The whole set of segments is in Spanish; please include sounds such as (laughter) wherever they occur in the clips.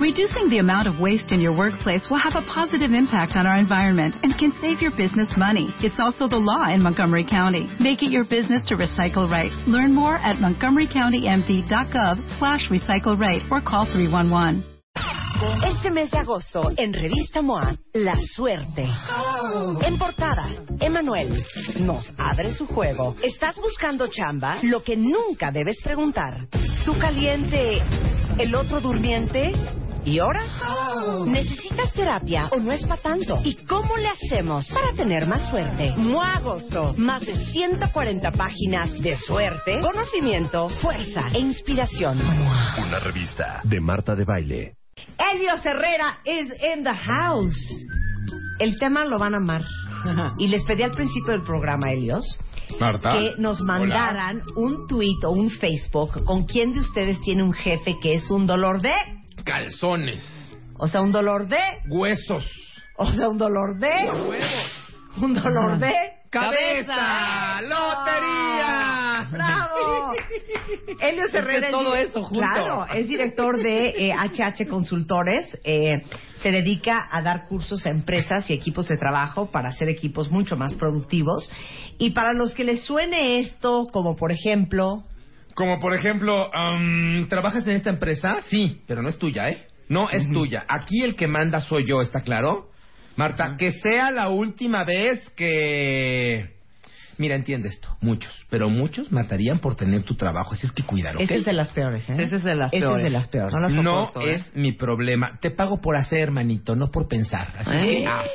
Reducing the amount of waste in your workplace will have a positive impact on our environment and can save your business money. It's also the law in Montgomery County. Make it your business to recycle right. Learn more at montgomerycountymd.gov slash recycle right or call 311. Este mes de agosto, en Revista MOA, La Suerte. En portada, Emanuel nos abre su juego. ¿Estás buscando chamba? Lo que nunca debes preguntar. ¿Tú caliente, el otro durmiente? ¿Y ahora? ¿Necesitas terapia o no es para tanto? ¿Y cómo le hacemos para tener más suerte? MOA Agosto. Más de 140 páginas de suerte, conocimiento, fuerza e inspiración. Una revista de Marta de Baile. Elios Herrera is in the house. El tema lo van a amar. (laughs) Y les pedí al principio del programa, Elios, Marta. que nos mandaran un tweet o un Facebook con quién de ustedes tiene un jefe que es un dolor de, Calzones. o sea, un dolor de, Huesos. o sea, un dolor de, un dolor de, ¡Cabeza! ¡Lotería! ¡Bravo! Elios que Herrera todo es, eso junto. Claro, es director de eh, HH Consultores. eh, se dedica a dar cursos a empresas y equipos de trabajo para hacer equipos mucho más productivos. Y para los que les suene esto, como por ejemplo, Como por ejemplo, am, ¿trabajas en esta empresa? Sí, pero no es tuya, ¿eh? No es tuya. Aquí el que manda soy yo, ¿está claro? Marta, que sea la última vez que... Mira, entiende esto. Muchos, pero muchos matarían por tener tu trabajo. Así es que cuidar, ¿ok? ese es de las peores, ¿eh? Ese es de las Ese peores. es de las peores. No las No ¿eh? es mi problema. Te pago por hacer, hermanito, no por pensar. Así ¿Eh? que haz.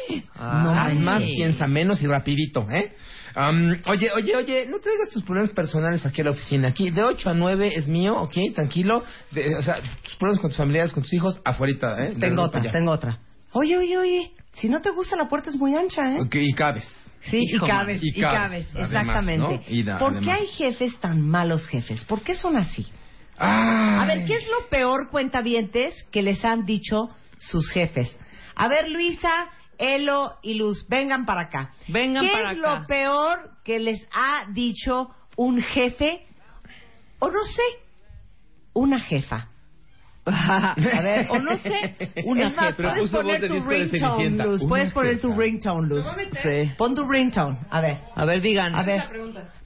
No haz más, manches. piensa menos y rapidito, ¿eh? Am, oye, oye, oye, no traigas tus problemas personales aquí a la oficina. Aquí, de 8 a 9 es mío, ¿ok? Tranquilo. De- o sea, tus problemas con tus familiares, con tus hijos, afuera, ¿eh? Tengo otra, allá. tengo otra. Oye, oye, oye, si no te gusta la puerta es muy ancha, ¿eh? Y cabes. Sí, y cabes, y y cabes, además, exactamente. ¿no? Y da- ¿Por qué hay jefes tan malos jefes? ¿Por qué son así? Ay. A ver, ¿qué es lo peor, cuentavientes, que les han dicho sus jefes? A ver, Luisa, Elo y Luz, vengan para acá. Vengan ¿Qué para es acá. lo peor que les ha dicho un jefe? O no sé, una jefa. (laughs) A ver, o no sé, Una es más, jefa. Pero puedes poner tu ringtone. Luz. Puedes poner tu ringtone, Luz. Sí. Pon tu ringtone. A ver. A ver, digan. A ver.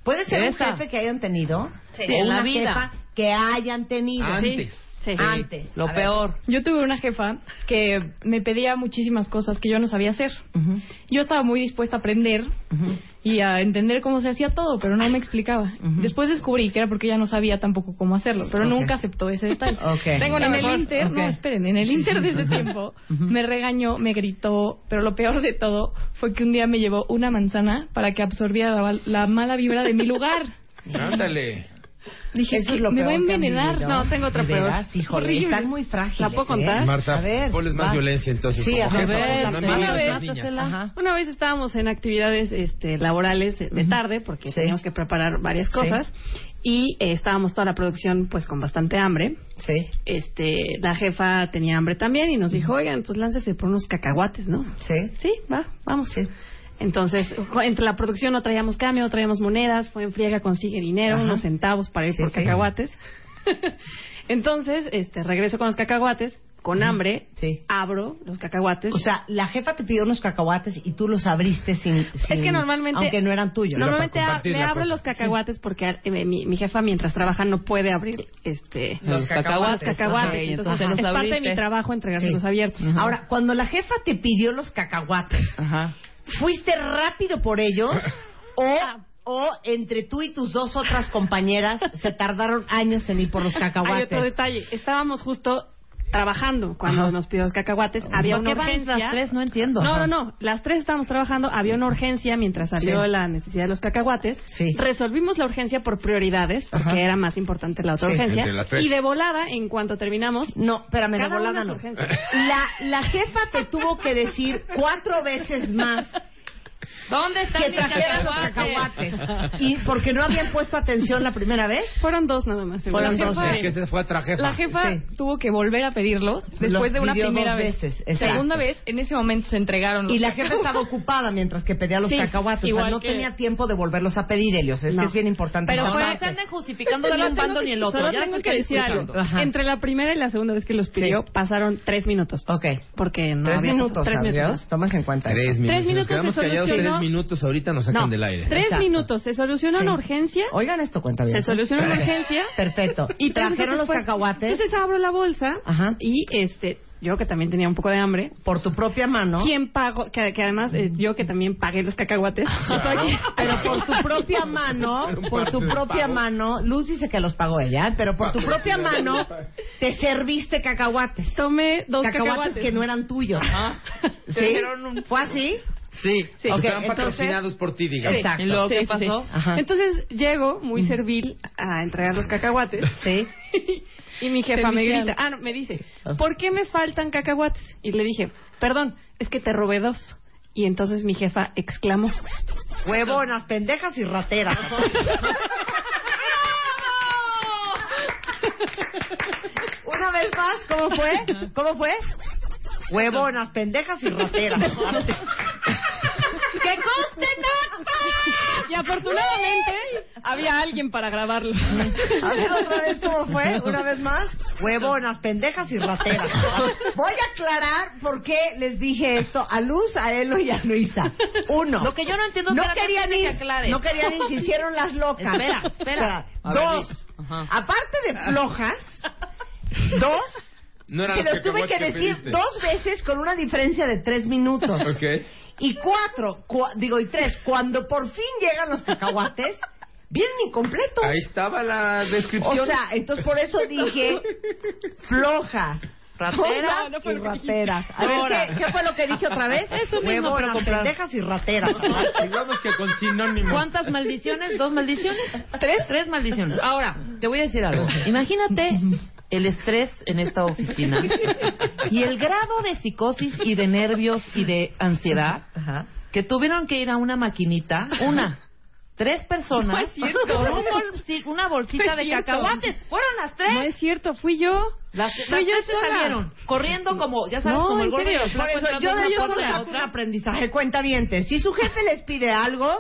¿Puede ser un jefe que hayan tenido? Sí, O en la una vida. jefa que hayan tenido. Antes. Sí. Antes. Lo A ver. peor. Yo tuve una jefa que me pedía muchísimas cosas que yo no sabía hacer. Yo estaba muy dispuesta a aprender y a entender cómo se hacía todo, pero no me explicaba. Después descubrí que era porque ella no sabía tampoco cómo hacerlo, pero nunca aceptó ese detalle. (laughs) Tengo en el. Inter, no, esperen, en el Inter de ese tiempo (laughs) me regañó, me gritó, pero lo peor de todo fue que un día me llevó una manzana para que absorbiera la, la mala vibra de mi lugar. (laughs) Ándale. Dije, Eso es "¿Qué? lo ¿me va a envenenar? No, tengo otra ¿De peor. veras? Híjole, Horrible. están muy frágiles. ¿La puedo ¿eh? contar? Marta, A ver, ponles más vas. violencia entonces. Sí, por a ver, Una vez. Una vez estábamos en actividades este, laborales de, de tarde porque Sí. teníamos que preparar varias Sí. cosas y eh, estábamos toda la producción pues con bastante hambre. Sí. Este, la jefa tenía hambre también y nos dijo, oigan, pues láncese por unos cacahuates, ¿no? Sí. Sí, va, vamos. Sí. Entonces, entre la producción no traíamos cambio, no traíamos monedas, fue en friega, consigue dinero, Ajá. unos centavos para ir Sí, por sí. cacahuates. (laughs) Entonces, este, regreso con los cacahuates, con hambre, Sí. abro los cacahuates. O sea, la jefa te pidió unos cacahuates y tú los abriste sin, sin- es que normalmente aunque no eran tuyos. normalmente a- le abro cosa. los cacahuates porque eh, mi, mi jefa mientras trabaja no puede abrir este Los los cacahuates. entonces, entonces los es parte de mi trabajo entregárselos Sí. abiertos Ahora, cuando la jefa te pidió los cacahuates, Ajá. ¿Fuiste rápido por ellos (laughs) o, Ah. o entre tú y tus dos otras compañeras se tardaron años en ir por los (laughs) hay cacahuates? otro detalle estábamos justo trabajando cuando Ajá. nos pidió los cacahuates había ¿Por una qué van urgencia las tres? No entiendo. No, no, no. Las tres estábamos trabajando. Había una urgencia mientras salió Sí. la necesidad de los cacahuates. Sí. Resolvimos la urgencia por prioridades, porque Ajá. era más importante la otra Sí. urgencia. Y de volada, en cuanto terminamos, No, espérame, de volada no. La, la jefa te tuvo que decir cuatro veces más. ¿Dónde están que mis trajeran los cacahuates? cacahuates. Y porque no habían puesto atención la primera vez. Fueron dos nada más. Fueron dos jefa. veces. Es que se fue a trajefa. La jefa Sí. tuvo que volver a pedirlos después Los de una pidió primera dos vez. veces, exacto. Segunda vez, en ese momento se entregaron los Y la jefa estaba ocupada mientras que pedía los Sí, cacahuates. O sea, igual no que- tenía tiempo de volverlos a pedir, Helios. Es No. que es bien importante. Pero No, anden justificando ni un bando que- ni el otro. Solo ya tengo que decir algo. Entre la primera y la segunda vez que los pidió, Sí. pasaron tres minutos. Ok. Porque no Tres había minutos, tres minutos. Tomas en cuenta. Tres minutos. Tres minutos Tres minutos. Ahorita nos sacan No, del aire. Tres Exacto. minutos. Se solucionó Sí. una urgencia. Oigan esto, cuenta bien. Se solucionó una urgencia. (laughs) Perfecto. Y trajeron los cacahuates Entonces abro la bolsa Ajá. y este, yo que también tenía un poco de hambre. por tu propia mano. ¿Quién pagó? Que, que además eh, yo que también pagué los cacahuates. (laughs) Pero por tu (laughs) propia mano, por tu propia mano, Luz dice que los pagó ella, ¿eh? pero por tu propia mano te serviste cacahuates. Tomé dos Cacahuates cacahuates. que no eran tuyos. ¿Fue así? Sí. Sí. Ok, Estaban entonces- patrocinados por ti, digamos. Exacto. ¿Y luego Sí, qué sí, sí. pasó? Entonces llego muy servil a entregar los cacahuates. Sí. (laughs) Y mi jefa me grita, ah, no, me dice, ¿por qué me faltan cacahuates? Y le dije, perdón, es que te robé dos. Y entonces mi jefa exclamó, Huevonas, pendejas y rateras. (laughs) Una vez más, ¿cómo fue? ¿Cómo fue? Huevonas, pendejas y rateras. ¡Que conste nota! y afortunadamente había alguien para grabarlo. A ver otra vez cómo fue, una vez más. Huevonas, pendejas y rateras. Voy a aclarar por qué les dije esto a Luz, a Elo y a Luisa. Uno. Lo que yo no entiendo es no que querían que aclare. no querían ir, se hicieron las locas. Espera, espera. Dos. Aparte de flojas, dos. No eran que los los tuve que decir pediste. dos veces con una diferencia de tres minutos. (laughs) Ok. Y cuatro, cua- digo, y tres, cuando por fin llegan los cacahuates, vienen incompletos. Ahí estaba la descripción. O sea, entonces por eso dije flojas. Rateras no y rateras. A ver, Ahora. ¿qué, qué fue lo que dije otra vez? (laughs) Eso mismo, pero pendejas y rateras. (laughs) Digamos que con sinónimos. ¿Cuántas maldiciones? ¿Dos maldiciones? ¿Tres? Tres maldiciones. Ahora, te voy a decir algo. Imagínate el estrés en esta oficina y el grado de psicosis y de nervios y de ansiedad Ajá. que tuvieron que ir a una maquinita, una, tres personas, No es cierto. con un bolsi- una bolsita No de cacahuates. Fueron las tres. No es cierto, fui yo. Las, yo tres se salieron corriendo como, ya sabes, No, como el gordo el Por eso yo de de una ellos cosa a saco un otra. aprendizaje cuenta Si su jefe les pide algo,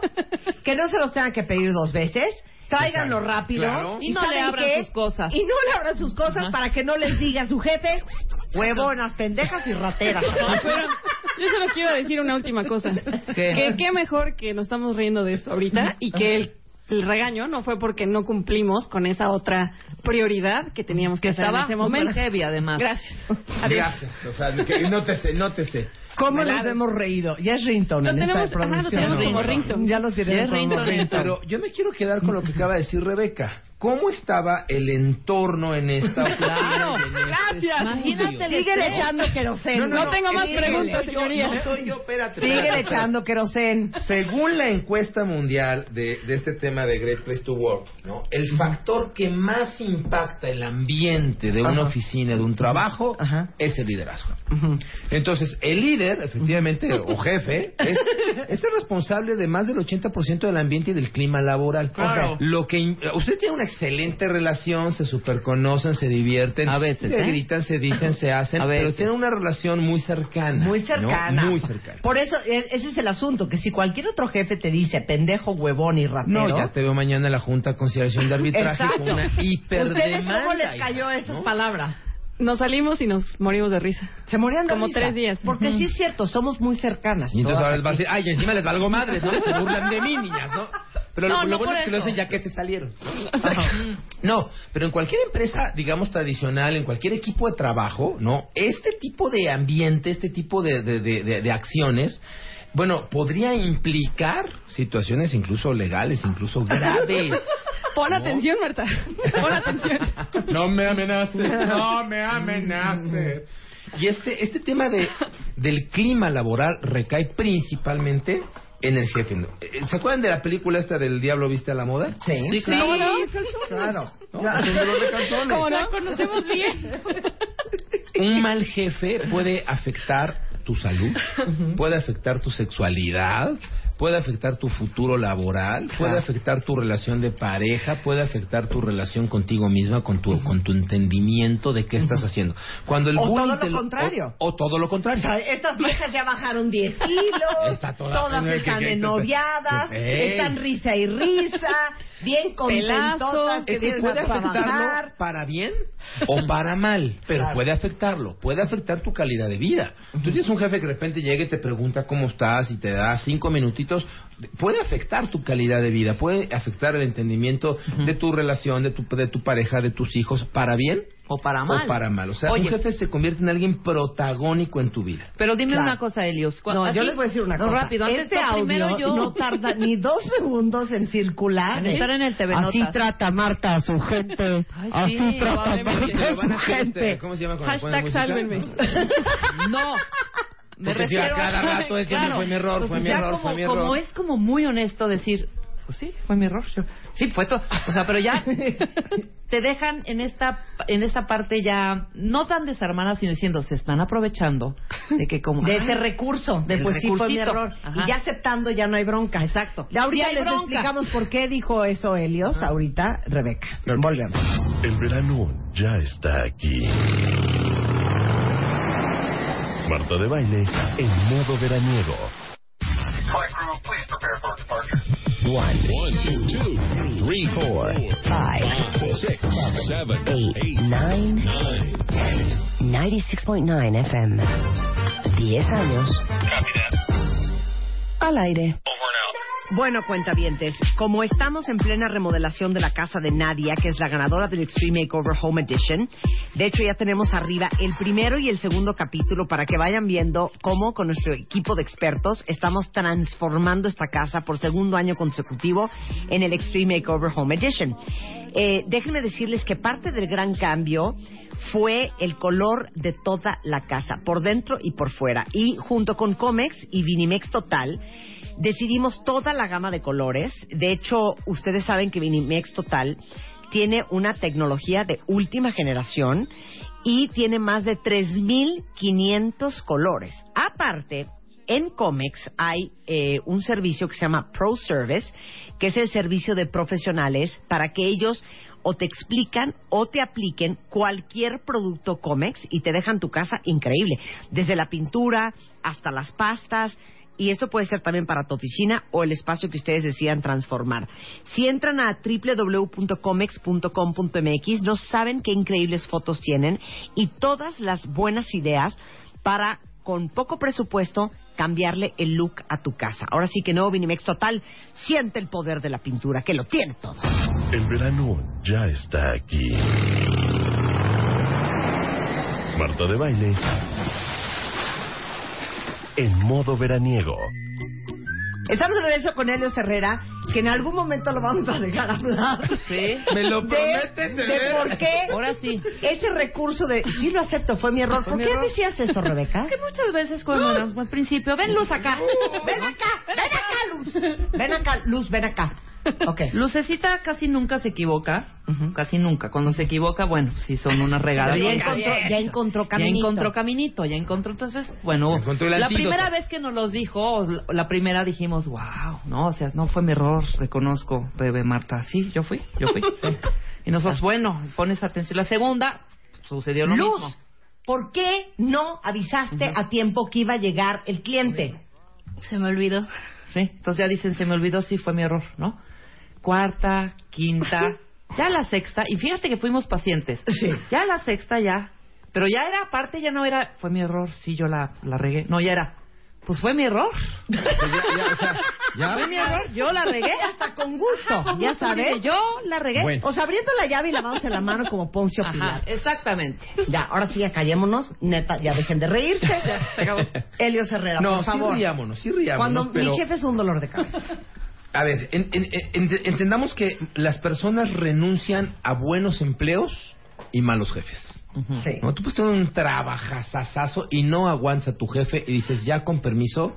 que no se los tengan que pedir dos veces, tráiganlo rápido Claro. Y no le ¿saben abran qué? sus cosas. Y no le abran sus cosas para que no les diga a su jefe, huevonas, pendejas y rateras. (laughs) Pero yo solo quiero decir una última cosa. Que qué mejor que nos estamos riendo de esto ahorita y que el, el regaño no fue porque no cumplimos con esa otra prioridad que teníamos que, Que hacer en estaba ese súper momento. heavy, además. Gracias. (laughs) Adiós. Gracias. O sea, que nótese, nótese. ¿Cómo nos hemos reído? Ya es ringtone Lo en tenemos- esta ajá, lo tenemos como ringtone. Ya lo tenemos como ringtone. Pero yo me quiero quedar con lo que acaba de decir Rebeca. ¿Cómo estaba el entorno en esta (laughs) oficina? Claro. en este Gracias. Imagínate el Síguele echando queroseno. No tengo más síguele. preguntas, No soy yo, señoría. No soy yo, espérate. Síguele echando queroseno. Según la encuesta mundial de, de este tema de Great Place to Work, ¿no? el factor que más impacta el ambiente de una Ajá. oficina, de un trabajo, Ajá. es el liderazgo. Entonces, el líder, efectivamente, o jefe, es, es el responsable de más del 80% del ambiente y del clima laboral. Claro. Lo que usted tiene una excelente relación, se superconocen, se divierten, A veces, se ¿eh? gritan, se dicen, se hacen, (laughs) A pero tienen una relación muy cercana. Muy ¿no? cercana. Muy cercana. Por eso, e- ese es el asunto, que si cualquier otro jefe te dice pendejo, huevón y ratero... No, ya te veo mañana en la Junta de Conciliación de Arbitraje Exacto. con una hiperdemanda. ¿Ustedes cómo les cayó esas ¿no? palabras? Nos salimos y nos morimos de risa. Se morían de Como risa. tres días. Porque Ujú. sí es cierto, somos muy cercanas. Y entonces ahora les va a decir, ay, encima les valgo madres, ¿no? Se burlan de mí, niñas, ¿no? Pero No, lo, lo no bueno es que lo hacen ya que se salieron. (laughs) No, pero en cualquier empresa, digamos, tradicional, en cualquier equipo de trabajo, ¿no? Este tipo de ambiente, este tipo de, de, de, de- de acciones, bueno, podría implicar situaciones incluso legales, incluso (laughs) graves. Pon atención, Marta. Pon atención. No me amenaces, no me (laughs) amenaces. Y este, este tema de, del clima laboral recae principalmente en el jefe. Eh, ¿Se acuerdan de la película esta del Diablo Viste a la Moda? Sí, Sí, claro. ¿Cómo no? Claro. ¿No? (laughs) Dolor de calzones. Como conocemos bien. (laughs) Un mal jefe puede afectar tu salud, puede afectar tu sexualidad, puede afectar tu futuro laboral, puede afectar tu relación de pareja, puede afectar tu relación contigo misma, con tu, con tu entendimiento de qué estás haciendo. Cuando el O bullying todo te lo contrario. O, o todo lo O contrario. sea, estas viejas ya bajaron 10 (laughs) kilos, Está toda- todas están que- están risa y risa, bien contentotas, que Es que vienen puede afectarlo para bien o para mal, pero Claro. puede afectarlo, puede afectar tu calidad de vida. Tú tienes un jefe que de repente llega y te pregunta cómo estás y te da cinco minutitos, puede afectar tu calidad de vida, puede afectar el entendimiento de tu relación, de tu, de tu pareja, de tus hijos, para bien O para mal. o para mal. O sea, Oye, un jefe se convierte en alguien protagónico en tu vida. Pero dime Claro. una cosa, Helios. No, yo les voy a decir una no, cosa. rápido, antes este audio primero yo. no tarda ni dos segundos en circular. En estar en el TV Así Notas. trata Marta a su gente. Ay, así sí, trata. Marta a su este, gente. ¿Cómo se llama? cuando Hashtag sálvenme. (laughs) No. (laughs) Me Porque si a refiero cada rato es, Claro. fue mi error, fue mi error, como, fue mi error. Como es como muy honesto decir, pues sí, fue mi error. yo- sí, fue todo. O sea, pero ya (laughs) te dejan en esta en esta parte ya no tan desarmada, sino diciendo, se están aprovechando de que como De ese recurso, de pues sí fue mi error. Ajá. Y ya aceptando ya no hay bronca. Exacto. Ya ahorita Sí les bronca. explicamos por qué dijo eso Helios. Ahorita, Rebeca. Volvemos. El verano ya está aquí. Marta de baile en modo veraniego. One, two, three, four, Five, six, seven, eight, nine, nine. 96.9 FM. 10 años. Al aire. Bueno, cuentavientes, como estamos en plena remodelación de la casa de Nadia, que es la ganadora del Extreme Makeover Home Edition, de hecho ya tenemos arriba el primero y el segundo capítulo para que vayan viendo cómo con nuestro equipo de expertos estamos transformando esta casa por segundo año consecutivo en el Extreme Makeover Home Edition. Eh, déjenme decirles que parte del gran cambio fue el color de toda la casa, por dentro y por fuera. Y junto con Comex y Vinimex Total, decidimos toda la gama de colores. De hecho, ustedes saben que Vinimex Total tiene una tecnología de última generación y tiene más de 3.500 colores. Aparte, en Comex hay eh, un servicio que se llama Pro Service, que es el servicio de profesionales para que ellos o te explican o te apliquen cualquier producto Comex y te dejan tu casa increíble, desde la pintura hasta las pastas. Y esto puede ser también para tu oficina o el espacio que ustedes decidan transformar. Si entran a www.comex.com.mx, no saben qué increíbles fotos tienen y todas las buenas ideas para, con poco presupuesto, cambiarle el look a tu casa. Ahora sí que no, Vinimex Total, siente el poder de la pintura, que lo tiene todo. El verano ya está aquí. Marta de baile en modo veraniego. Estamos de regreso con Helios Herrera, que en algún momento lo vamos a dejar hablar. Sí. (laughs) ¿Me lo De, prometes de por qué Ahora sí. ese recurso de sí lo acepto, fue mi error. ¿Por qué error. decías eso, Rebeca? Que muchas veces cuando al principio, ven luz acá. Ven acá, ven acá, Luz. Ven acá, Luz, ven acá. Ok. (laughs) Lucecita casi nunca se equivoca, casi nunca. Cuando se equivoca, bueno, sí son unas regadas. Pero ya encontró, ya encontró Ya caminito. encontró caminito, ya encontró. Entonces, bueno, Encontró la antídoto. primera vez que nos los dijo, la- la primera dijimos, wow, no, o sea, no fue mi error, reconozco, Rebe Marta. Sí, yo fui, yo fui. (laughs) sí. Y nosotros, bueno, pones atención. La segunda, sucedió lo Luz, mismo. ¿por qué no avisaste a tiempo que iba a llegar el cliente? Se me olvidó. Sí, entonces ya dicen, se me olvidó, sí fue mi error, ¿no? Cuarta, quinta, ya la sexta, y fíjate que fuimos pacientes. Sí. Ya la sexta ya, pero ya era, aparte ya no era, fue mi error, sí yo la, la regué. No, ya era, pues fue mi error. Pues ya, ya, o sea, ya. Fue mi error, yo la regué. Hasta con gusto, ya sabes. Yo la regué. Bueno. O sea, abriendo la llave y lavándose la mano como Poncio Ajá, Pilato. exactamente. Ya, ahora sí, ya callémonos. Neta, ya dejen de reírse. se acabó. Helios Herrera, No, por sí favor. riámonos, sí riámonos, Cuando pero- mi jefe es un dolor de cabeza. A ver, en- en- en- entendamos que las personas renuncian a buenos empleos y malos jefes. Sí. ¿no? Tú puedes tener un trabajazazazo y no aguantas a tu jefe y dices, ya con permiso,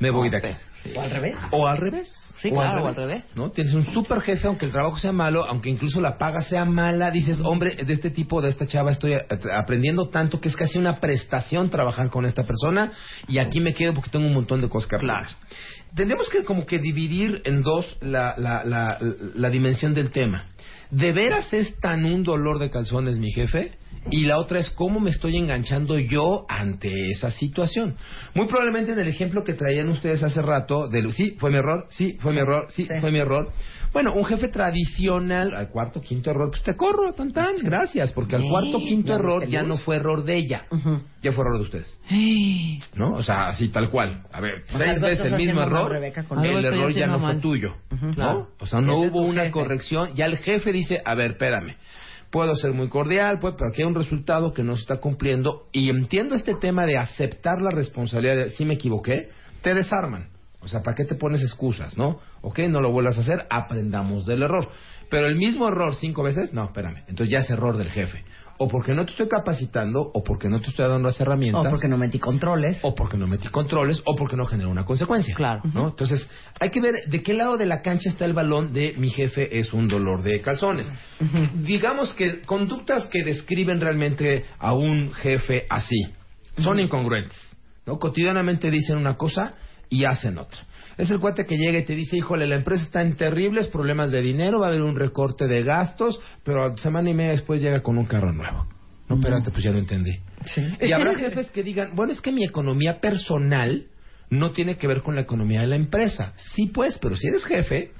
me voy de aquí. ¿O al revés? O al revés. Sí, o claro, o al revés. ¿no? Tienes un super jefe, aunque el trabajo sea malo, aunque incluso la paga sea mala, dices, hombre, de este tipo, de esta chava, estoy aprendiendo tanto que es casi una prestación trabajar con esta persona y aquí me quedo porque tengo un montón de cosas que aprender. Tendríamos que como que dividir en dos la, la, la, la dimensión del tema. ¿De veras es tan un dolor de calzones mi jefe? Y la otra es cómo me estoy enganchando yo ante esa situación. Muy probablemente en el ejemplo que traían ustedes hace rato, de sí, fue mi error, sí, fue mi error, sí, fue mi error. Bueno, un jefe tradicional, al cuarto, quinto error, pues te corro, tan tan, gracias, porque al cuarto, quinto error ya no fue error de ella, ya fue error de ustedes. ¿No? O sea, así tal cual. A ver, O seis veces el mismo error, con el error ya no fue tuyo. ¿no? O sea, no hubo una jefe. corrección, ya el jefe dice, a ver, espérame. Puedo ser muy cordial, pues, pero aquí hay un resultado que no se está cumpliendo y entiendo este tema de aceptar la responsabilidad de si me equivoqué, te desarman. O sea, ¿para qué te pones excusas, no? Ok, no lo vuelvas a hacer, aprendamos del error. Pero el mismo error cinco veces, no, espérame. Entonces ya es error del jefe. O porque no te estoy capacitando, o porque no te estoy dando las herramientas. O porque no metí controles. O porque no metí controles, o porque no generó una consecuencia. Claro. ¿no? Entonces, hay que ver de qué lado de la cancha está el balón de mi jefe es un dolor de calzones. Digamos que conductas que describen realmente a un jefe así son incongruentes. ¿no? Cotidianamente dicen una cosa y hacen otra. Es el cuate que llega y te dice, híjole, la empresa está en terribles problemas de dinero, va a haber un recorte de gastos, pero semana y media después llega con un carro nuevo. No, espérate, pues ya lo entendí. Y habrá jefes que digan, bueno, es que mi economía personal no tiene que ver con la economía de la empresa. Sí, pues, pero si eres jefe,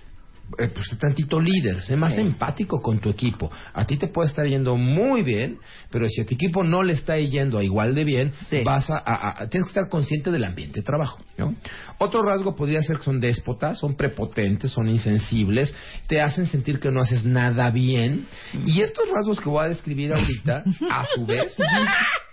eh, pues tantito líder, sé más empático con tu equipo. A ti te puede estar yendo muy bien, pero si a tu equipo no le está yendo igual de bien, Sí. vas a, a- a- tienes que estar consciente del ambiente de trabajo. ¿no? Otro rasgo podría ser que son déspotas, son prepotentes, son insensibles, te hacen sentir que no haces nada bien. Y estos rasgos que voy a describir ahorita, a su vez, (laughs)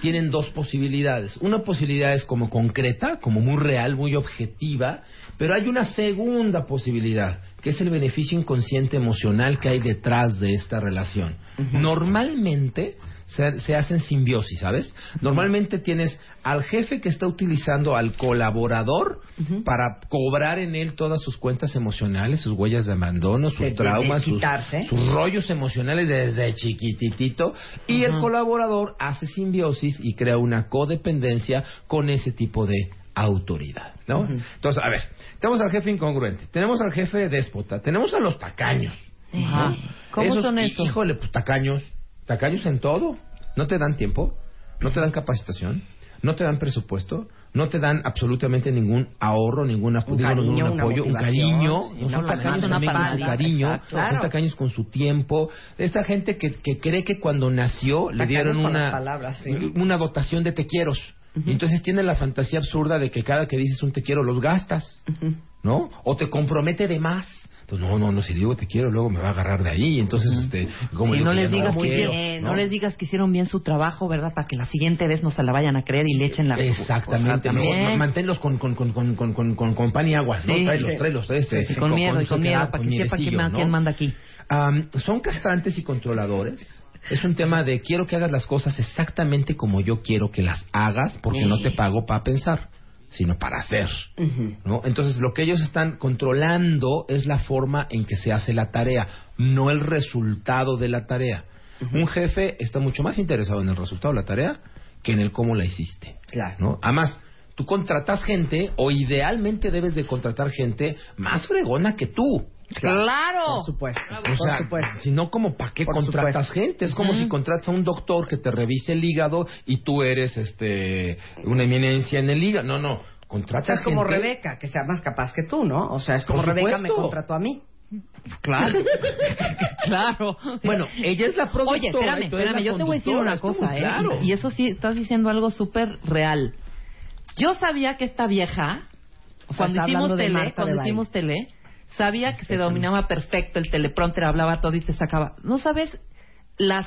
tienen dos posibilidades. Una posibilidad es como concreta, como muy real, muy objetiva, pero hay una segunda posibilidad, que es el beneficio inconsciente emocional que hay detrás de esta relación. Normalmente se, se hacen simbiosis, ¿sabes? Normalmente tienes al jefe que está utilizando al colaborador para cobrar en él todas sus cuentas emocionales, sus huellas de abandono, sus De- traumas, de sus, sus rollos emocionales desde chiquititito. Y el colaborador hace simbiosis y crea una codependencia con ese tipo de autoridad, ¿no? Entonces, a ver, tenemos al jefe incongruente, tenemos al jefe déspota, tenemos a los tacaños. Ajá. ¿no? ¿Cómo son esos? Híjole, pues tacaños, tacaños en todo. No te dan tiempo, no te dan capacitación, no te dan presupuesto, no te dan absolutamente ningún ahorro, ningún, Un digo, cariño, ningún apoyo, un cariño. sí, no son tacaños también con su cariño, exacto. son tacaños con su tiempo. Esta gente que, que cree que cuando nació le dieron una, palabras, sí. una dotación de te quieros. Y entonces tiene la fantasía absurda de que cada que dices un te quiero los gastas, ¿no? O te compromete de más. Entonces, no, no, no, si digo te quiero, luego me va a agarrar de ahí. Entonces, este, como Sí, no les digas la que quiero, hicieron, no les digas que hicieron bien su trabajo, ¿verdad? Para que la siguiente vez no se la vayan a creer y le echen la Exactamente, O sea, no, manténlos con, con, con, con, con, con, con, con pan y agua, ¿no? Sí, tráelos, sí. tráelos, este, Sí, con miedo y con miedo, para con que sepa quién, ¿no? manda aquí. Am, son castrantes y controladores. Es un tema de quiero que hagas las cosas exactamente como yo quiero que las hagas, porque no te pago para pensar, sino para hacer. ¿no? Entonces, lo que ellos están controlando es la forma en que se hace la tarea, no el resultado de la tarea. Un jefe está mucho más interesado en el resultado de la tarea que en el cómo la hiciste. Claro. ¿no? Además, tú contratas gente, o idealmente debes de contratar gente más fregona que tú. ¡Claro! Por supuesto. O por sea, supuesto. si no, como para qué Por contratas supuesto. gente? Es como si contratas a un doctor que te revise el hígado y tú eres este una eminencia en el hígado. No, no. O Contratas sea, es como gente- Rebeca, que sea más capaz que tú, ¿no? O sea, es como Rebeca me contrató a mí. Claro. (laughs) claro. Bueno, ella es la productora. Oye, espérame, espérame, yo te voy a decir una como cosa, ¿eh? claro. Y eso sí, estás diciendo algo súper real. Yo sabía que esta vieja, O sea, cuando hicimos tele, cuando hicimos tele, sabía que se dominaba perfecto el teleprompter, hablaba todo y te sacaba. ¿No sabes las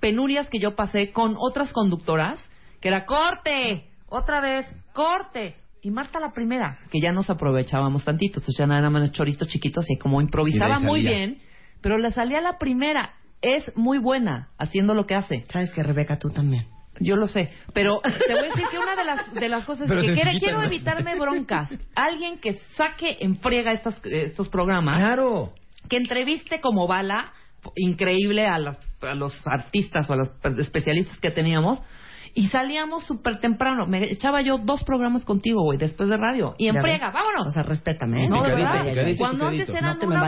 penurias que yo pasé con otras conductoras? Que era corte, otra vez, corte. Y Marta la primera, que ya nos aprovechábamos tantito, entonces ya nada más choritos chiquitos y como improvisaba Y muy bien, pero le salía la primera. Es muy buena haciendo lo que hace. ¿Sabes que Rebeca tú también? Yo lo sé, pero te voy a decir que una de las de las cosas Pero que quiero ¿no? evitarme broncas, alguien que saque en friega estas, estos programas, Claro. que entreviste como bala increíble a, las- a los artistas o a los especialistas que teníamos Y salíamos súper temprano. Me echaba yo dos programas contigo, güey, después de radio. Y en ¿Ya friega, vámonos. O sea, respétame, ¿eh? No, de Picadito, verdad. Cuando antes eran No una,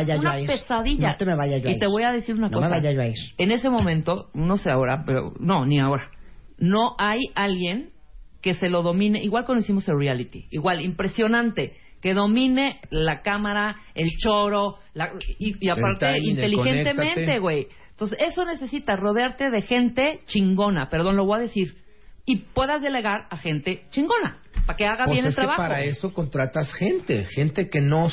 pesadilla. No te me vaya yo a Y te voy a decir una No cosa. me vaya yo a ir. En ese momento, no sé ahora, pero no, ni ahora. No hay alguien que se lo domine. Igual cuando hicimos el reality. Igual, impresionante. Que domine la cámara, el choro, la- y, y aparte inteligentemente, güey. Entonces, eso necesita rodearte de gente chingona, perdón, lo voy a decir. Y puedas delegar a gente chingona, para que haga Pues bien el es que trabajo. para eso contratas gente, gente que no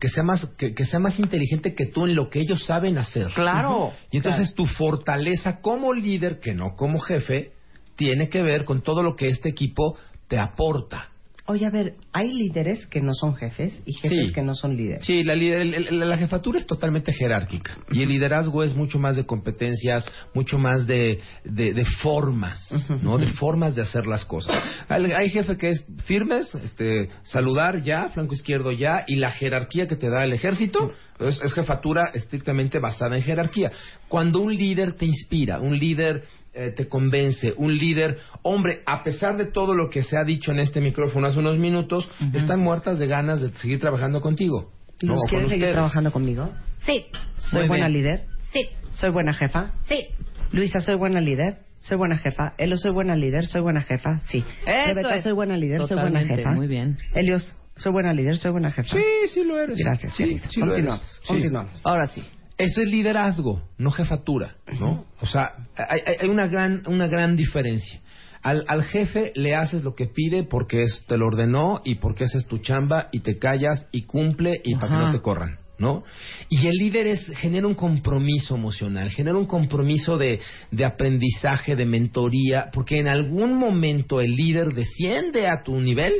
que sea más que, que sea más inteligente que tú en lo que ellos saben hacer. Claro. Y entonces tu fortaleza como líder, que no como jefe, tiene que ver con todo lo que este equipo te aporta. Oye, a ver, hay líderes que no son jefes y jefes Sí. que no son líderes. Sí, la, lider- el- la jefatura es totalmente jerárquica y el liderazgo es mucho más de competencias, mucho más de, de, de formas, ¿no? De formas de hacer las cosas. Hay, hay jefe que es firmes, este, saludar ya, flanco izquierdo ya, y la jerarquía que te da el ejército es, es jefatura estrictamente basada en jerarquía. Cuando un líder te inspira, un líder eh, te convence, un líder, hombre, a pesar de todo lo que se ha dicho en este micrófono hace unos minutos, están muertas de ganas de seguir trabajando contigo. ¿Luz, No, con quieres seguir ustedes. trabajando conmigo? Sí, ¿Soy Muy buena bien. líder? sí, ¿Soy buena jefa? sí. Luisa, ¿soy buena líder? ¿Soy buena jefa? Elo, ¿soy buena líder? ¿Soy buena jefa? Sí. Rebeca. ¿soy buena líder? ¿Soy buena Totalmente, jefa? muy bien. Helios, ¿soy buena líder? ¿Soy buena jefa? Sí, sí lo eres. Gracias, Sí, sí lo Continuamos, eres. Continuamos. Ahora sí. Eso es liderazgo, no jefatura, ¿no? O sea, hay, hay- una gran una gran diferencia. Al, al jefe le haces lo que pide porque es- te lo ordenó y porque esa es tu chamba y te callas y cumple y para que no te corran, ¿no? Y el líder es, genera un compromiso emocional, genera un compromiso de, de aprendizaje, de mentoría, porque en algún momento el líder desciende a tu nivel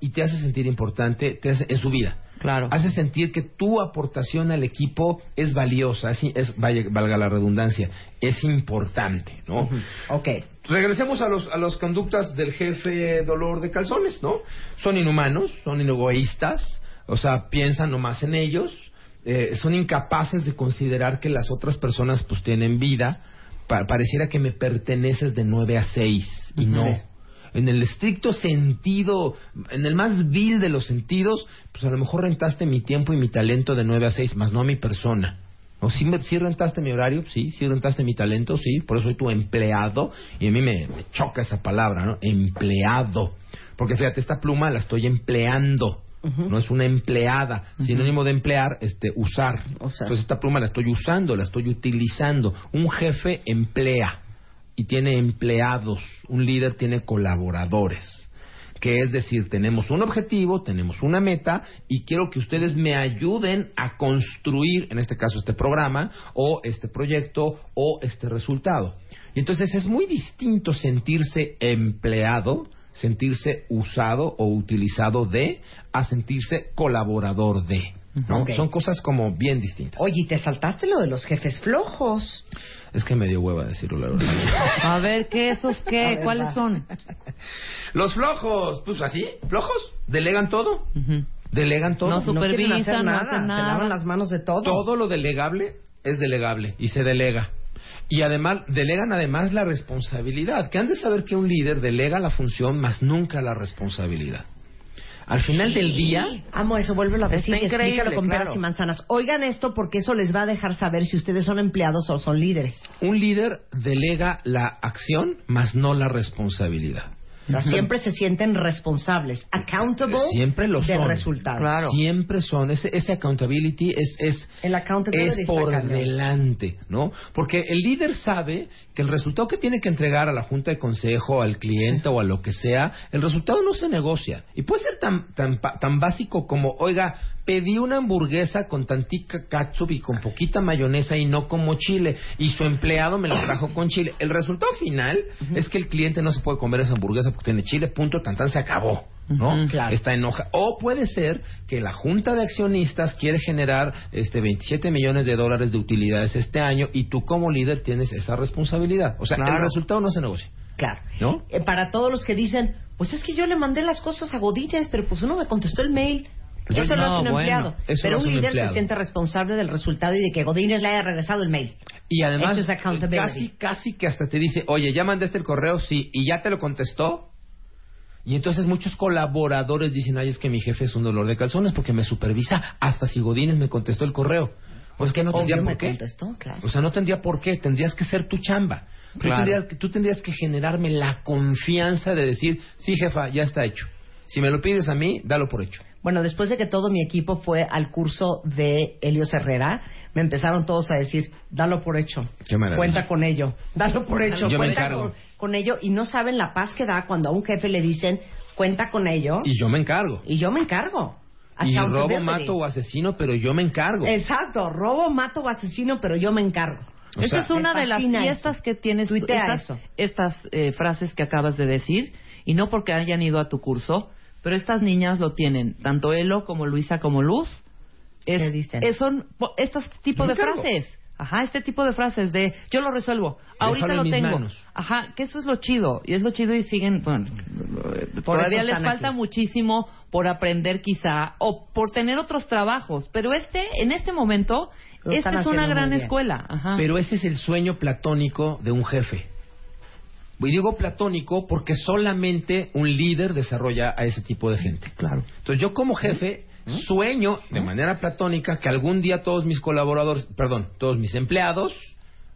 y te hace sentir importante te hace- en su vida Claro. hace sentir que tu aportación al equipo es valiosa, es, es- vaya- valga la redundancia, es importante, ¿no? Ok. Regresemos a los a las conductas del jefe dolor de calzones, ¿no? Son inhumanos, son egoístas, o sea, piensan nomás en ellos, eh, son incapaces de considerar que las otras personas pues tienen vida, Pa- pareciera que me perteneces de 9 a 6 y no. En el estricto sentido, en el más vil de los sentidos, pues a lo mejor rentaste mi tiempo y mi talento de 9 a 6, más no a mi persona. ¿No? ¿Sí, me- sí rentaste mi horario? Sí. ¿Sí rentaste mi talento? Sí. Por eso soy tu empleado. Y a mí me, me choca esa palabra, ¿no? Empleado. Porque fíjate, esta pluma la estoy empleando. No es una empleada. Sinónimo de emplear, este, usar. Usar. Entonces esta pluma la estoy usando, la estoy utilizando. Un jefe emplea y tiene empleados. Un líder tiene colaboradores que es decir, tenemos un objetivo, tenemos una meta y quiero que ustedes me ayuden a construir, en este caso, este programa o este proyecto o este resultado. Y entonces es muy distinto sentirse empleado, sentirse usado o utilizado de, a sentirse colaborador de. ¿No? Son cosas como bien distintas. Oye, ¿y te saltaste lo de los jefes flojos? Es que me dio hueva decirlo, la verdad. A ver, ¿qué esos qué? (laughs) ver, ¿Cuáles va. son? (laughs) Los flojos, pues así, flojos, delegan todo. Delegan todo. No Supervisan, hacer no nada, hacen se nada. lavan las manos de todo. todo lo delegable es delegable y se delega. Y además, delegan además la responsabilidad. Que han de saber que un líder delega la función, más nunca la responsabilidad. Al final del día, Amo eso, vuélvelo a decir, explícalo con peras claro. y manzanas. Oigan esto porque eso les va a dejar saber si ustedes son empleados o son líderes. un líder delega la acción, más no la responsabilidad. O sea, siempre se sienten responsables, accountable Siempre lo del son. resultado. Claro. Siempre son. Ese, ese accountability es, es, El accountability es por delante, ¿no? Porque el líder sabe que el resultado que tiene que entregar a la junta de consejo, al cliente o a lo que sea, el resultado no se negocia. Y puede ser tan, tan, pa- tan básico como, oiga, pedí una hamburguesa con tantica ketchup y con poquita mayonesa y no como chile. Y su empleado me la trajo con chile. El resultado final es que el cliente no se puede comer esa hamburguesa porque tiene chile, punto, tan tan se acabó. ¿no? Claro. Está enoja. O puede ser que la junta de accionistas quiere generar este 27 millones de dólares de utilidades este año y tú como líder tienes esa responsabilidad. O sea, el Claro. resultado no se negocia. Claro. ¿No? Eh, para todos los que dicen, pues es que yo le mandé las cosas a Godínez, pero pues uno me contestó el mail. Yo- eso no, no, es un bueno, empleado. Pero no un un líder empleado. se siente responsable del resultado y de que Godínez le haya regresado el mail. Y además, Eso es accountability. casi, casi que hasta te dice, oye, ya mandaste el correo, sí, y ya te lo contestó. Y entonces muchos colaboradores dicen, ay, es que mi jefe es un dolor de calzones porque me supervisa hasta si Godínez me contestó el correo. Pues que no tendría por me qué. contestó, claro. O sea, no tendría por qué, tendrías que ser tu chamba. Tú, Claro. tendrías, que- tú tendrías que generarme la confianza de decir, sí, jefa, ya está hecho. Si me lo pides a mí, dalo por hecho. Bueno, después de que todo mi equipo fue al curso de Helios Herrera, me empezaron todos a decir, dalo por hecho. Qué maravilla. Cuenta con ello. Dalo por hecho. Yo cuenta con, con ello. Y no saben la paz que da cuando a un jefe le dicen, cuenta con ello. Y yo me encargo. Y yo me encargo. Y robo, mato o asesino, pero yo me encargo. Exacto. Robo, mato o asesino, pero yo me encargo. O Esa sea, es una de las fiestas eso. que tienes Tuitea estas, eso. estas eh, frases que acabas de decir y no porque hayan ido a tu curso, pero estas niñas lo tienen, tanto Elo como Luisa como Luz. Es, ¿Qué dicen? es- son po- estos tipos de frases. Ajá, este tipo de frases de yo lo resuelvo, ahorita lo mis tengo. manos. Ajá, que eso es lo chido y es lo chido y siguen, bueno, Por todavía les falta aquí. muchísimo por aprender quizá o por tener otros trabajos, pero este en este momento Lo esta es una gran escuela. Ajá. Pero ese es el sueño platónico de un jefe. Y digo platónico porque solamente un líder desarrolla a ese tipo de gente. Claro. Entonces yo como jefe sueño de manera platónica que algún día todos mis colaboradores, perdón, todos mis empleados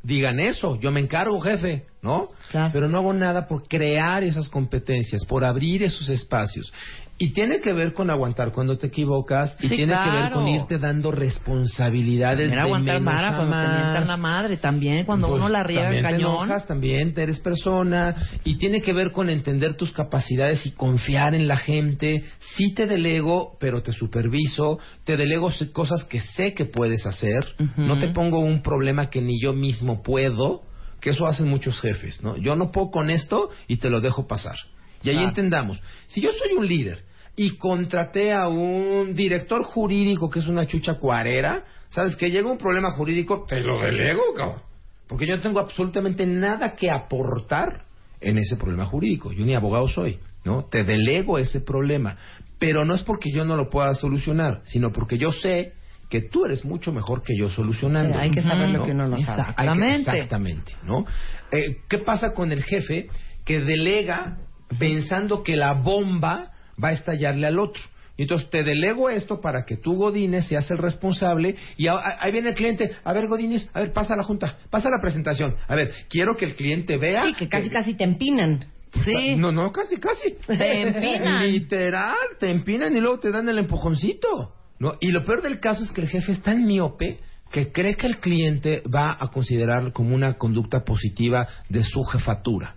digan eso, yo me encargo jefe, ¿no? Claro. Pero no hago nada por crear esas competencias, por abrir esos espacios. Y tiene que ver con aguantar cuando te equivocas y tiene que ver con irte dando responsabilidades de aguantar menos vara a cuando te más. la madre también, cuando Pues, uno la riega también te cañón. enojas, también eres persona y tiene que ver con entender tus capacidades y confiar en la gente. Sí te delego, pero te superviso. Te delego cosas que sé que puedes hacer. No te pongo un problema que ni yo mismo puedo, que eso hacen muchos jefes, ¿no? Yo no puedo con esto y te lo dejo pasar. Y ahí Claro. entendamos, si yo soy un líder y contraté a un director jurídico que es una chucha cuarera, ¿sabes? Que llega un problema jurídico, te lo delego, cabrón. Porque yo no tengo absolutamente nada que aportar en ese problema jurídico. Yo ni abogado soy, ¿no? Te delego ese problema. Pero no es porque yo no lo pueda solucionar, sino porque yo sé que tú eres mucho mejor que yo solucionando. Sí, hay que saber lo que uno no sabe. Exacto. Hay que- Exactamente. exactamente, ¿no? Eh, ¿Qué pasa con el jefe que delega pensando que la bomba va a estallarle al otro? Y Entonces te delego esto para que tú, Godínez, seas el responsable y a- a- ahí viene el cliente. A ver, Godínez, a ver, pasa a la junta, pasa a la presentación. A ver, quiero que el cliente vea. Sí, que casi, casi te empinan. Sí. No, no, casi, casi. Te empinan. Literal, te empinan y luego te dan el empujoncito. ¿no? Y lo peor del caso es que el jefe es tan miope que cree que el cliente va a considerar como una conducta positiva de su jefatura.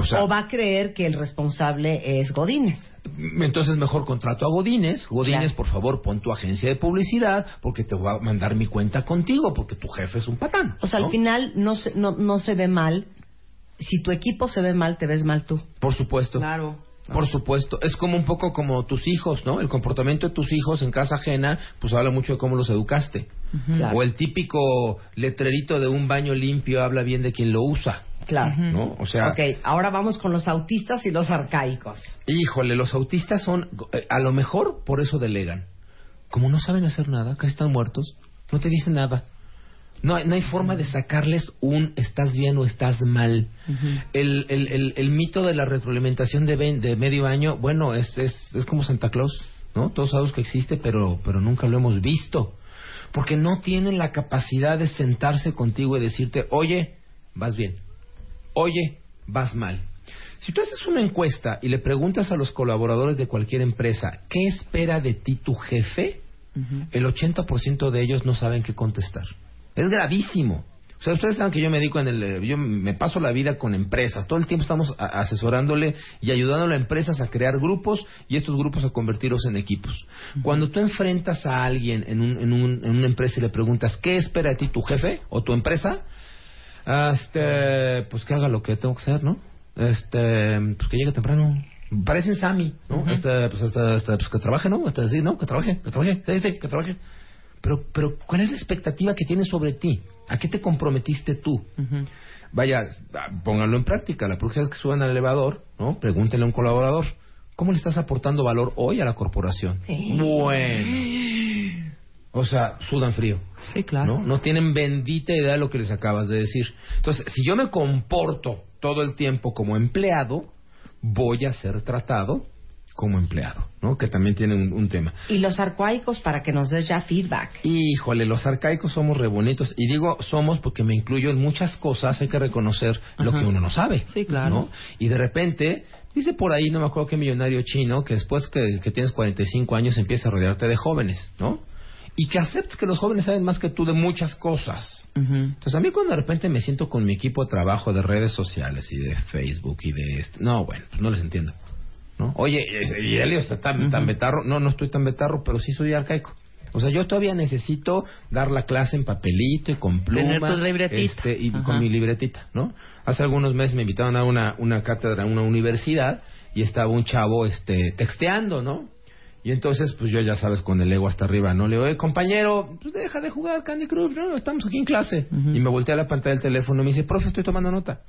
O sea, o va a creer que el responsable es Godínez. entonces mejor contrato a Godínez. Godínez, Claro. por favor, pon tu agencia de publicidad porque te voy a mandar mi cuenta contigo porque tu jefe es un patán. O sea, ¿no? al final no se, no, no se ve mal. Si tu equipo se ve mal, te ves mal tú. Por supuesto. Claro. Por supuesto, es como un poco como tus hijos, ¿no? El comportamiento de tus hijos en casa ajena, pues habla mucho de cómo los educaste. Claro. O el típico letrerito de un baño limpio habla bien de quien lo usa, Claro. ¿no? O sea, ok, ahora vamos con los autistas y los arcaicos. híjole, los autistas son, eh, a lo mejor por eso delegan. Como no saben hacer nada, casi están muertos, no te dicen nada. No hay, no hay forma de sacarles un estás bien o estás mal. el, el, el, el mito de la retroalimentación de, de medio año, bueno, es, es, es como Santa Claus, ¿no? Todos sabemos que existe, pero, pero nunca lo hemos visto. Porque no tienen la capacidad de sentarse contigo y decirte, oye, vas bien, oye, vas mal. Si tú haces una encuesta y le preguntas a los colaboradores de cualquier empresa, ¿qué espera de ti tu jefe? El 80% de ellos no saben qué contestar. Es gravísimo. O sea, ustedes saben que yo me dedico en el... eh, Yo me paso la vida con empresas. Todo el tiempo estamos a- asesorándole y ayudándole a empresas a crear grupos y estos grupos a convertirlos en equipos. Cuando tú enfrentas a alguien en, un- en, un- en una empresa y le preguntas, ¿qué espera de ti tu jefe o tu empresa? Ah, Este, pues que haga lo que tengo que hacer, ¿no? Este, pues que llegue temprano. Parecen Sammy, ¿no? Este, pues, este, este, pues que trabaje, ¿no? Este, sí, ¿no? Que trabaje, que trabaje, sí, sí, que trabaje. Pero, pero, ¿cuál es la expectativa que tienes sobre ti? ¿A qué te comprometiste tú? Vaya, pónganlo en práctica. La próxima vez que suban al elevador, ¿no? Pregúntenle a un colaborador, ¿cómo le estás aportando valor hoy a la corporación? Bueno. O sea, sudan frío. Sí, claro. ¿no? No tienen bendita idea de lo que les acabas de decir. Entonces, si yo me comporto todo el tiempo como empleado, voy a ser tratado como empleado, ¿no? Que también tiene un, un tema. Y los arcuaicos para que nos des ya feedback. Híjole, los arcaicos somos re bonitos. Y digo somos porque me incluyo en muchas cosas. Hay que reconocer lo que uno no sabe. Sí, claro. ¿no? Y de repente, dice por ahí, no me acuerdo qué millonario chino, que después que, que tienes 45 años empieza a rodearte de jóvenes, ¿no? Y que aceptes que los jóvenes saben más que tú de muchas cosas. Entonces, a mí cuando de repente me siento con mi equipo de trabajo de redes sociales y de Facebook y de... este- No, bueno, no les entiendo. ¿no? Oye, y Elio está tan, tan betarro. No, no estoy tan betarro, pero sí soy arcaico. O sea, yo todavía necesito dar la clase en papelito y con pluma. Tener tu libretita. este, y Ajá. con mi libretita, ¿no? Hace algunos meses me invitaron a una, una cátedra en una universidad y estaba un chavo este, texteando, ¿no? Y entonces, pues yo ya sabes, con el ego hasta arriba, ¿no? Le digo, "Oye, compañero, pues deja de jugar Candy Crush, no, estamos aquí en clase. Y me volteé a la pantalla del teléfono y me dice, profe, estoy tomando nota.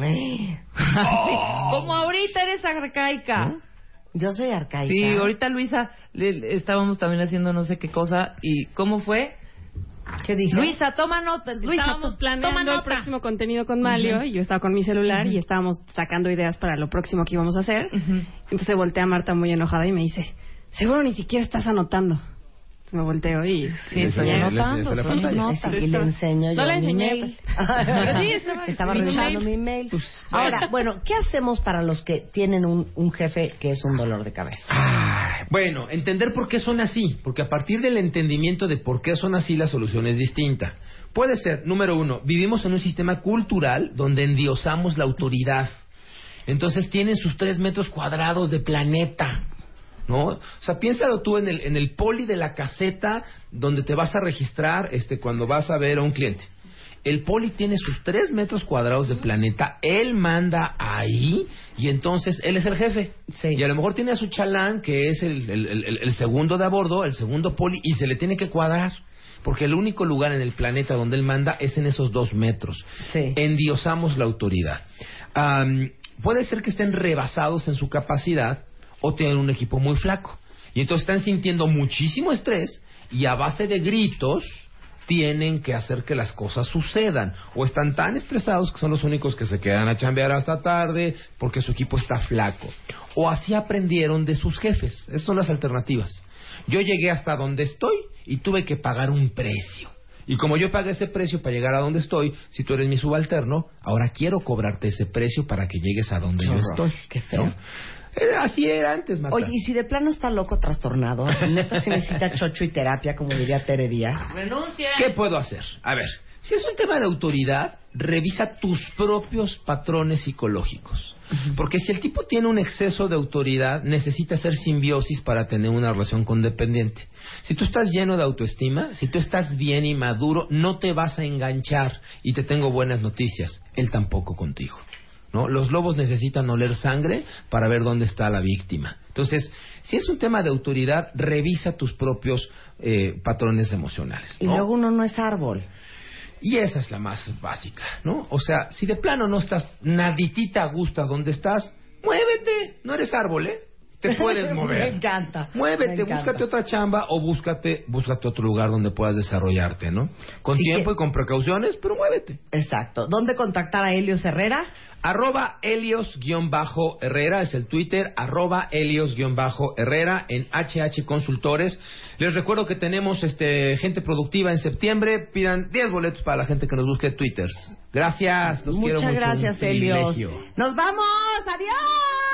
Eh, (laughs) Sí, Como ahorita eres arcaica. ¿No? Yo soy arcaica. Sí, ahorita Luisa, le- le- estábamos también haciendo no sé qué cosa. ¿Y cómo fue? ¿Qué dije? Luisa, toma nota. Luisa, estábamos to- planeando toma el próximo contenido con Malio y yo estaba con mi celular y estábamos sacando ideas para lo próximo que íbamos a hacer. Entonces voltea Marta muy enojada y me dice, seguro ni siquiera estás anotando. Me volteo y... Sí, estoy anotando. Y le enseño yo No le mi enseñé, (laughs) sí, estaba- (laughs) revisando mail. mi mail. Pues, Ahora, bueno, ¿qué hacemos para los que tienen un, un jefe que es un dolor de cabeza? Ah, bueno, entender por qué son así, porque a partir del entendimiento de por qué son así, la solución es distinta. Puede ser, número uno, vivimos en un sistema cultural donde endiosamos la autoridad. Entonces tienen sus tres metros cuadrados de planeta. ¿No? O sea, piénsalo tú en el, en el poli de la caseta donde te vas a registrar este, cuando vas a ver a un cliente. El poli tiene sus tres metros cuadrados de planeta, él manda ahí y entonces él es el jefe. Sí. Y a lo mejor tiene a su chalán, que es el, el- el- el segundo de a bordo, el segundo poli, y se le tiene que cuadrar. Porque el único lugar en el planeta donde él manda es en esos dos metros. Sí. Endiosamos la autoridad. Puede ser que estén rebasados en su capacidad o tienen un equipo muy flaco. Y entonces están sintiendo muchísimo estrés y a base de gritos tienen que hacer que las cosas sucedan. O están tan estresados que son los únicos que se quedan a chambear hasta tarde porque su equipo está flaco. O así aprendieron de sus jefes. Esas son las alternativas. Yo llegué hasta donde estoy y tuve que pagar un precio. Y como yo pagué ese precio para llegar a donde estoy, si tú eres mi subalterno, ahora quiero cobrarte ese precio para que llegues a donde yo estoy. qué feo. ¿no? Eh, así era antes, Marta. Oye, y si de plano está loco, trastornado, neta si necesita chocho y terapia, como diría Tere Díaz. Renuncia. ¿Qué puedo hacer? A ver, si es un tema de autoridad, revisa tus propios patrones psicológicos. Porque si el tipo tiene un exceso de autoridad, necesita hacer simbiosis para tener una relación con dependiente. Si tú estás lleno de autoestima, si tú estás bien y maduro, no te vas a enganchar. Y te tengo buenas noticias, él tampoco contigo. ¿No? Los lobos necesitan oler sangre para ver dónde está la víctima. Entonces, si es un tema de autoridad, revisa tus propios eh, patrones emocionales. Y luego uno no es árbol. Y esa es la más básica, ¿no? O sea, si de plano no estás naditita a gusto a donde estás, muévete. No eres árbol, ¿eh? Te puedes (laughs) mover. Me encanta. Muévete, Me encanta. búscate otra chamba o búscate, búscate otro lugar donde puedas desarrollarte, ¿no? Con Sí tiempo que- y con precauciones, pero muévete. Exacto. ¿Dónde contactar a Helios Herrera? Arroba Helios-Herrera es el Twitter, arroba Helios-Herrera en HH Consultores. Les recuerdo que tenemos este gente productiva en septiembre. Pidan 10 boletos para la gente que nos busque Twitters. Gracias, los quiero Muchas mucho. gracias, Helios. ¡Nos vamos! ¡Adiós!